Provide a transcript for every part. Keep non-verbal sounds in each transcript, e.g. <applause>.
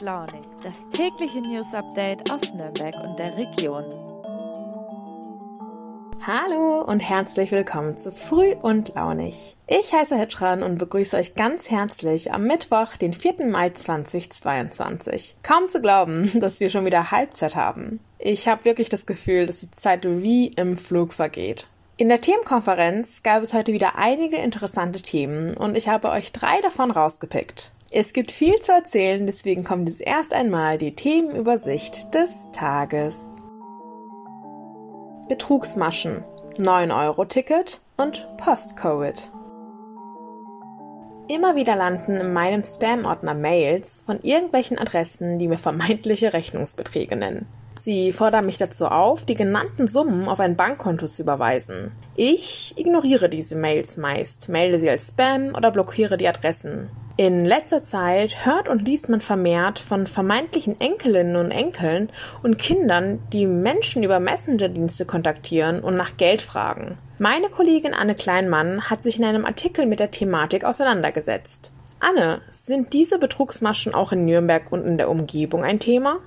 Launig, das tägliche News Update aus Nürnberg und der Region. Hallo und herzlich willkommen zu Früh und Launig. Ich heiße Hitschran und begrüße euch ganz herzlich am Mittwoch, den 4. Mai 2022. Kaum zu glauben, <laughs> dass wir schon wieder Halbzeit haben. Ich habe wirklich das Gefühl, dass die Zeit wie im Flug vergeht. In der Themenkonferenz gab es heute wieder einige interessante Themen und ich habe euch drei davon rausgepickt. Es gibt viel zu erzählen, deswegen kommt jetzt erst einmal die Themenübersicht des Tages. Betrugsmaschen, 9-Euro-Ticket und Post-Covid. Immer wieder landen in meinem Spam-Ordner Mails von irgendwelchen Adressen, die mir vermeintliche Rechnungsbeträge nennen. Sie fordern mich dazu auf, die genannten Summen auf ein Bankkonto zu überweisen. Ich ignoriere diese Mails meist, melde sie als Spam oder blockiere die Adressen. In letzter Zeit hört und liest man vermehrt von vermeintlichen Enkelinnen und Enkeln und Kindern, die Menschen über Messenger-Dienste kontaktieren und nach Geld fragen. Meine Kollegin Anne Kleinmann hat sich in einem Artikel mit der Thematik auseinandergesetzt. Anne, sind diese Betrugsmaschen auch in Nürnberg und in der Umgebung ein Thema?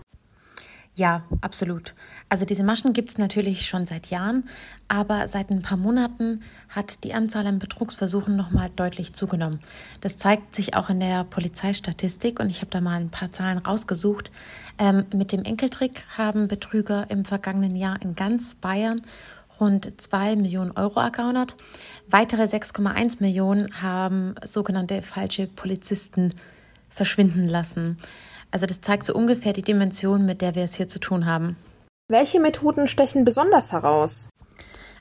Ja, absolut. Also diese Maschen gibt es natürlich schon seit Jahren, aber seit ein paar Monaten hat die Anzahl an Betrugsversuchen nochmal deutlich zugenommen. Das zeigt sich auch in der Polizeistatistik und ich habe da mal ein paar Zahlen rausgesucht. Ähm, mit dem Enkeltrick haben Betrüger im vergangenen Jahr in ganz Bayern rund 2 Millionen Euro ergaunert. Weitere 6,1 Millionen haben sogenannte falsche Polizisten verschwinden lassen. Also das zeigt so ungefähr die Dimension, mit der wir es hier zu tun haben. Welche Methoden stechen besonders heraus?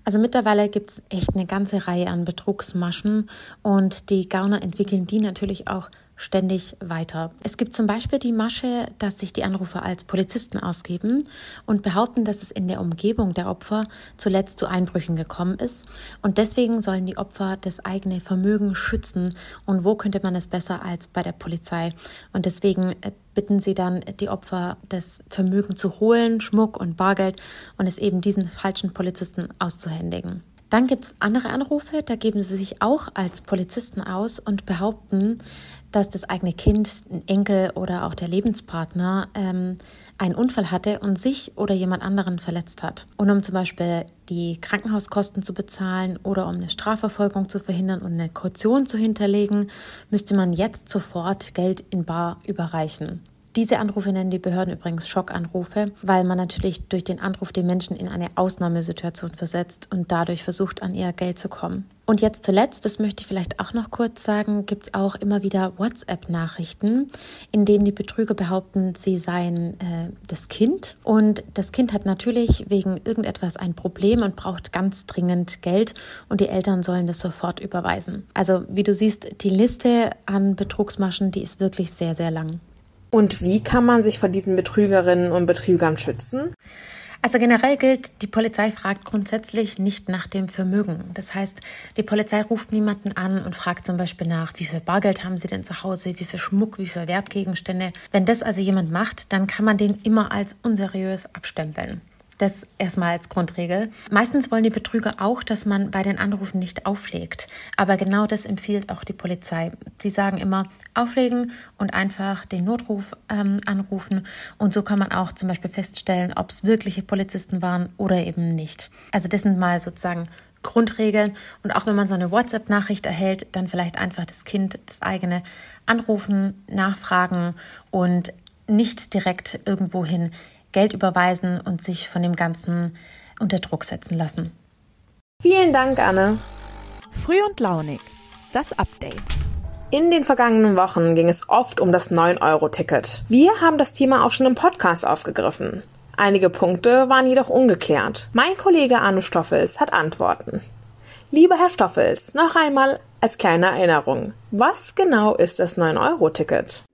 Also mittlerweile gibt es echt eine ganze Reihe an Betrugsmaschen und die Gauner entwickeln die natürlich auch ständig weiter. Es gibt zum Beispiel die Masche, dass sich die Anrufer als Polizisten ausgeben und behaupten, dass es in der Umgebung der Opfer zuletzt zu Einbrüchen gekommen ist und deswegen sollen die Opfer das eigene Vermögen schützen und wo könnte man es besser als bei der Polizei und deswegen äh, bitten sie dann die Opfer, das Vermögen zu holen, Schmuck und Bargeld und es eben diesen falschen Polizisten auszuhändigen. Dann gibt es andere Anrufe, da geben sie sich auch als Polizisten aus und behaupten, dass das eigene Kind, ein Enkel oder auch der Lebenspartner ähm, einen Unfall hatte und sich oder jemand anderen verletzt hat. Und um zum Beispiel die Krankenhauskosten zu bezahlen oder um eine Strafverfolgung zu verhindern und eine Kaution zu hinterlegen, müsste man jetzt sofort Geld in Bar überreichen. Diese Anrufe nennen die Behörden übrigens Schockanrufe, weil man natürlich durch den Anruf den Menschen in eine Ausnahmesituation versetzt und dadurch versucht, an ihr Geld zu kommen. Und jetzt zuletzt, das möchte ich vielleicht auch noch kurz sagen, gibt es auch immer wieder WhatsApp-Nachrichten, in denen die Betrüger behaupten, sie seien äh, das Kind. Und das Kind hat natürlich wegen irgendetwas ein Problem und braucht ganz dringend Geld und die Eltern sollen das sofort überweisen. Also wie du siehst, die Liste an Betrugsmaschen, die ist wirklich sehr, sehr lang. Und wie kann man sich vor diesen Betrügerinnen und Betrügern schützen? Also generell gilt, die Polizei fragt grundsätzlich nicht nach dem Vermögen. Das heißt, die Polizei ruft niemanden an und fragt zum Beispiel nach, wie viel Bargeld haben Sie denn zu Hause, wie viel Schmuck, wie viel Wertgegenstände. Wenn das also jemand macht, dann kann man den immer als unseriös abstempeln. Das erstmal als Grundregel. Meistens wollen die Betrüger auch, dass man bei den Anrufen nicht auflegt. Aber genau das empfiehlt auch die Polizei. Sie sagen immer, auflegen und einfach den Notruf ähm, anrufen. Und so kann man auch zum Beispiel feststellen, ob es wirkliche Polizisten waren oder eben nicht. Also das sind mal sozusagen Grundregeln. Und auch wenn man so eine WhatsApp-Nachricht erhält, dann vielleicht einfach das Kind, das eigene anrufen, nachfragen und nicht direkt irgendwohin Geld überweisen und sich von dem Ganzen unter Druck setzen lassen. Vielen Dank, Anne. Früh und launig. Das Update. In den vergangenen Wochen ging es oft um das 9-Euro-Ticket. Wir haben das Thema auch schon im Podcast aufgegriffen. Einige Punkte waren jedoch ungeklärt. Mein Kollege Arne Stoffels hat Antworten. Lieber Herr Stoffels, noch einmal als kleine Erinnerung. Was genau ist das 9-Euro-Ticket?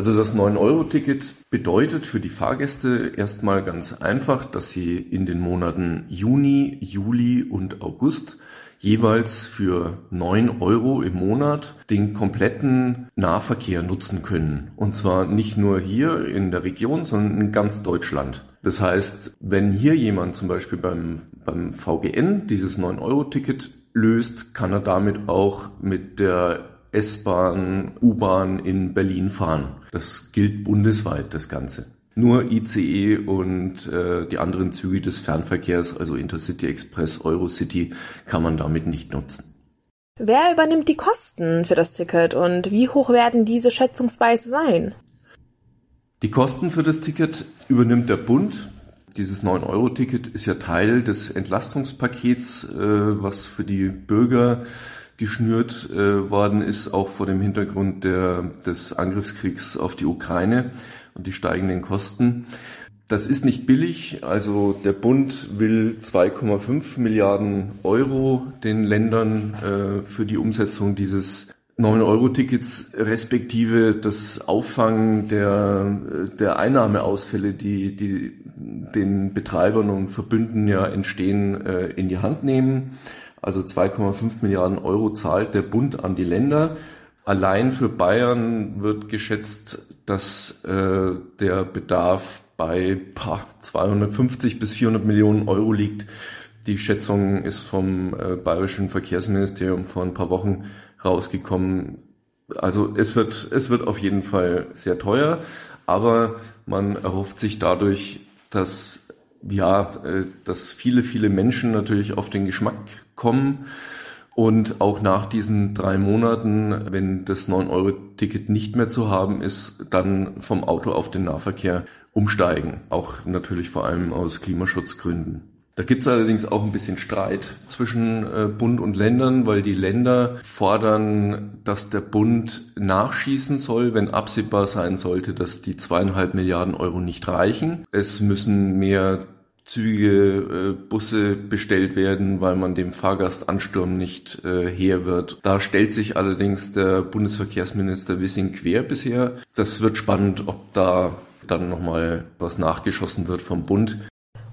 Also das 9-Euro-Ticket bedeutet für die Fahrgäste erstmal ganz einfach, dass sie in den Monaten Juni, Juli und August jeweils für 9 Euro im Monat den kompletten Nahverkehr nutzen können. Und zwar nicht nur hier in der Region, sondern in ganz Deutschland. Das heißt, wenn hier jemand zum Beispiel beim, beim VGN dieses 9-Euro-Ticket löst, kann er damit auch mit der S-Bahn, U-Bahn in Berlin fahren. Das gilt bundesweit, das Ganze. Nur ICE und äh, die anderen Züge des Fernverkehrs, also Intercity Express, Eurocity, kann man damit nicht nutzen. Wer übernimmt die Kosten für das Ticket und wie hoch werden diese schätzungsweise sein? Die Kosten für das Ticket übernimmt der Bund. Dieses 9-Euro-Ticket ist ja Teil des Entlastungspakets, äh, was für die Bürger geschnürt äh, worden ist, auch vor dem Hintergrund der, des Angriffskriegs auf die Ukraine und die steigenden Kosten. Das ist nicht billig. Also der Bund will 2,5 Milliarden Euro den Ländern äh, für die Umsetzung dieses 9-Euro-Tickets respektive das Auffangen der, der Einnahmeausfälle, die, die den Betreibern und Verbünden ja entstehen, äh, in die Hand nehmen. Also 2,5 Milliarden Euro zahlt der Bund an die Länder. Allein für Bayern wird geschätzt, dass äh, der Bedarf bei pah, 250 bis 400 Millionen Euro liegt. Die Schätzung ist vom äh, Bayerischen Verkehrsministerium vor ein paar Wochen rausgekommen. Also es wird, es wird auf jeden Fall sehr teuer, aber man erhofft sich dadurch, dass ja, äh, dass viele, viele Menschen natürlich auf den Geschmack kommen und auch nach diesen drei Monaten, wenn das 9-Euro-Ticket nicht mehr zu haben ist, dann vom Auto auf den Nahverkehr umsteigen. Auch natürlich vor allem aus Klimaschutzgründen. Da gibt es allerdings auch ein bisschen Streit zwischen äh, Bund und Ländern, weil die Länder fordern, dass der Bund nachschießen soll, wenn absehbar sein sollte, dass die zweieinhalb Milliarden Euro nicht reichen. Es müssen mehr Züge, äh, Busse bestellt werden, weil man dem Fahrgastansturm nicht äh, her wird. Da stellt sich allerdings der Bundesverkehrsminister Wissing quer bisher. Das wird spannend, ob da dann nochmal was nachgeschossen wird vom Bund.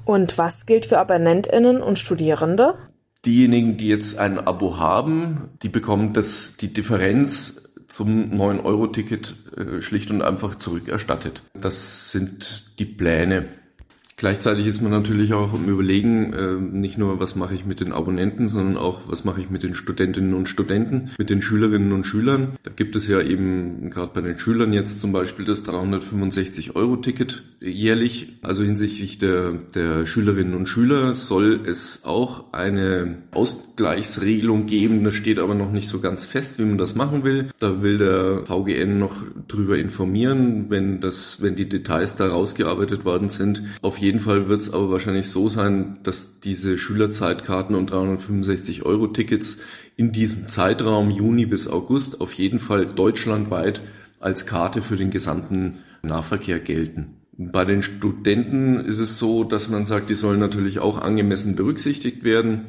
Und was gilt für AbonnentInnen und Studierende? Diejenigen, die jetzt ein Abo haben, die bekommen das, die Differenz zum 9-Euro-Ticket äh, schlicht und einfach zurückerstattet. Das sind die Pläne. Gleichzeitig ist man natürlich auch im Überlegen, äh, nicht nur, was mache ich mit den Abonnenten, sondern auch, was mache ich mit den Studentinnen und Studenten, mit den Schülerinnen und Schülern. Da gibt es ja eben gerade bei den Schülern jetzt zum Beispiel das 365-Euro-Ticket jährlich. Also hinsichtlich der, der Schülerinnen und Schüler soll es auch eine Ausgleichsregelung geben. Das steht aber noch nicht so ganz fest, wie man das machen will. Da will der VGN noch drüber informieren, wenn das, wenn die Details da rausgearbeitet worden sind. Auf jeden Fall wird es aber wahrscheinlich so sein, dass diese Schülerzeitkarten und 365 Euro Tickets in diesem Zeitraum Juni bis August auf jeden Fall deutschlandweit als Karte für den gesamten Nahverkehr gelten. Bei den Studenten ist es so, dass man sagt, die sollen natürlich auch angemessen berücksichtigt werden.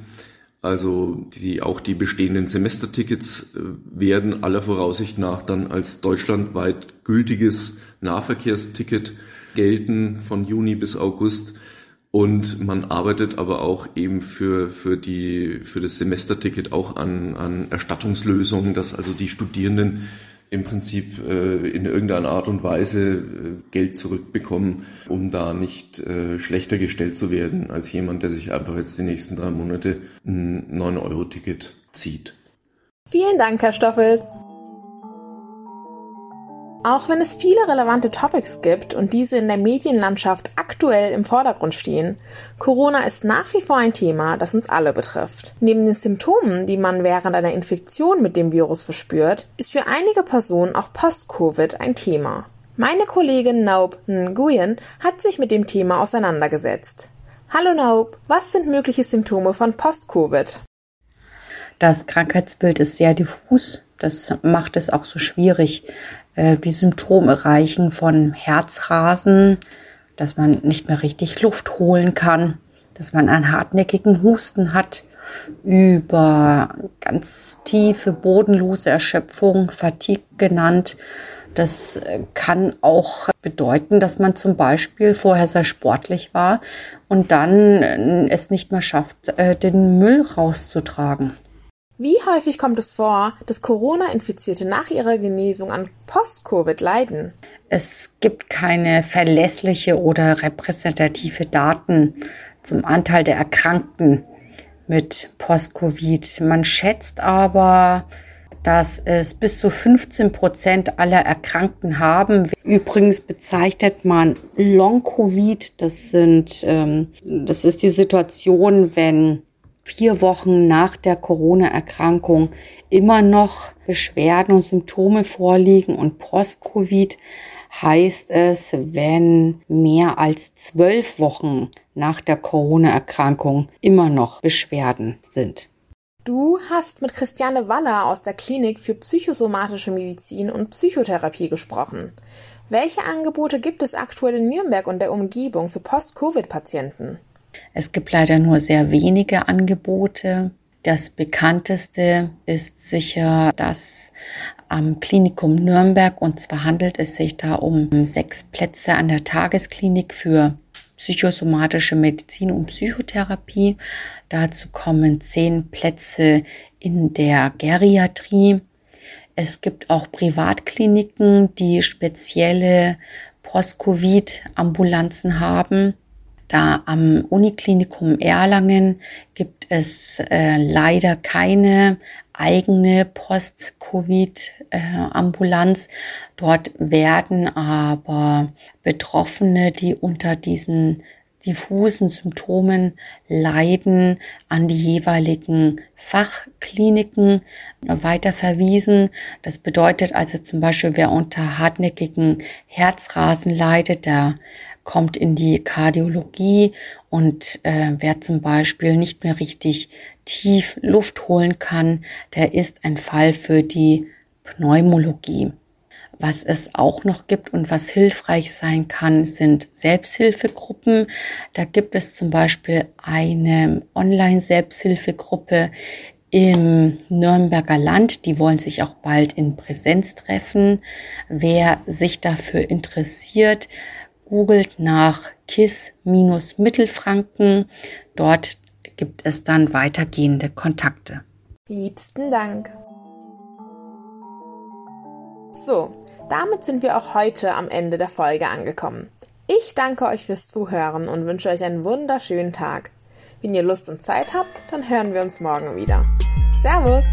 Also die, auch die bestehenden Semestertickets äh, werden aller Voraussicht nach dann als deutschlandweit gültiges Nahverkehrsticket gelten von Juni bis August. Und man arbeitet aber auch eben für, für, die, für das Semesterticket auch an, an Erstattungslösungen, dass also die Studierenden im Prinzip äh, in irgendeiner Art und Weise äh, Geld zurückbekommen, um da nicht äh, schlechter gestellt zu werden als jemand, der sich einfach jetzt die nächsten drei Monate ein 9-Euro-Ticket zieht. Vielen Dank, Herr Stoffels. Auch wenn es viele relevante Topics gibt und diese in der Medienlandschaft aktuell im Vordergrund stehen, Corona ist nach wie vor ein Thema, das uns alle betrifft. Neben den Symptomen, die man während einer Infektion mit dem Virus verspürt, ist für einige Personen auch Post-Covid ein Thema. Meine Kollegin Naub Nguyen hat sich mit dem Thema auseinandergesetzt. Hallo Naub, was sind mögliche Symptome von Post-Covid? Das Krankheitsbild ist sehr diffus. Das macht es auch so schwierig, die Symptome reichen von Herzrasen, dass man nicht mehr richtig Luft holen kann, dass man einen hartnäckigen Husten hat, über ganz tiefe, bodenlose Erschöpfung, Fatigue genannt. Das äh, kann auch bedeuten, dass man zum Beispiel vorher sehr sportlich war und dann äh, es nicht mehr schafft, den Müll rauszutragen. Wie häufig kommt es vor, dass Corona-Infizierte nach ihrer Genesung an Post-Covid leiden? Es gibt keine verlässliche oder repräsentative Daten zum Anteil der Erkrankten mit Post-Covid. Man schätzt aber dass es bis zu 15 Prozent aller Erkrankten haben. Übrigens bezeichnet man Long-Covid, das sind, ähm, das ist die Situation, wenn vier Wochen nach der Corona-Erkrankung immer noch Beschwerden und Symptome vorliegen und Post-Covid heißt es, wenn mehr als zwölf Wochen nach der Corona-Erkrankung immer noch Beschwerden sind. Du hast mit Christiane Waller aus der Klinik für psychosomatische Medizin und Psychotherapie gesprochen. Welche Angebote gibt es aktuell in Nürnberg und der Umgebung für Post-Covid-Patienten? Es gibt leider nur sehr wenige Angebote. Das bekannteste ist sicher das am Klinikum Nürnberg und zwar handelt es sich da um sechs Plätze an der Tagesklinik für psychosomatische Medizin und Psychotherapie. Dazu kommen zehn Plätze in der Geriatrie. Es gibt auch Privatkliniken, die spezielle Post-Covid-Ambulanzen haben. Da am Uniklinikum Erlangen gibt es äh, leider keine eigene Post-Covid-Ambulanz. Dort werden aber Betroffene, die unter diesen diffusen Symptomen leiden, an die jeweiligen Fachkliniken weiter verwiesen. Das bedeutet also zum Beispiel, wer unter hartnäckigen Herzrasen leidet, der kommt in die Kardiologie und äh, wer zum Beispiel nicht mehr richtig tief Luft holen kann, der ist ein Fall für die Pneumologie. Was es auch noch gibt und was hilfreich sein kann, sind Selbsthilfegruppen. Da gibt es zum Beispiel eine Online-Selbsthilfegruppe im Nürnberger Land. Die wollen sich auch bald in Präsenz treffen. Wer sich dafür interessiert, googelt nach KISS-Mittelfranken. Dort gibt es dann weitergehende Kontakte. Liebsten Dank. So, damit sind wir auch heute am Ende der Folge angekommen. Ich danke euch fürs Zuhören und wünsche euch einen wunderschönen Tag. Wenn ihr Lust und Zeit habt, dann hören wir uns morgen wieder. Servus!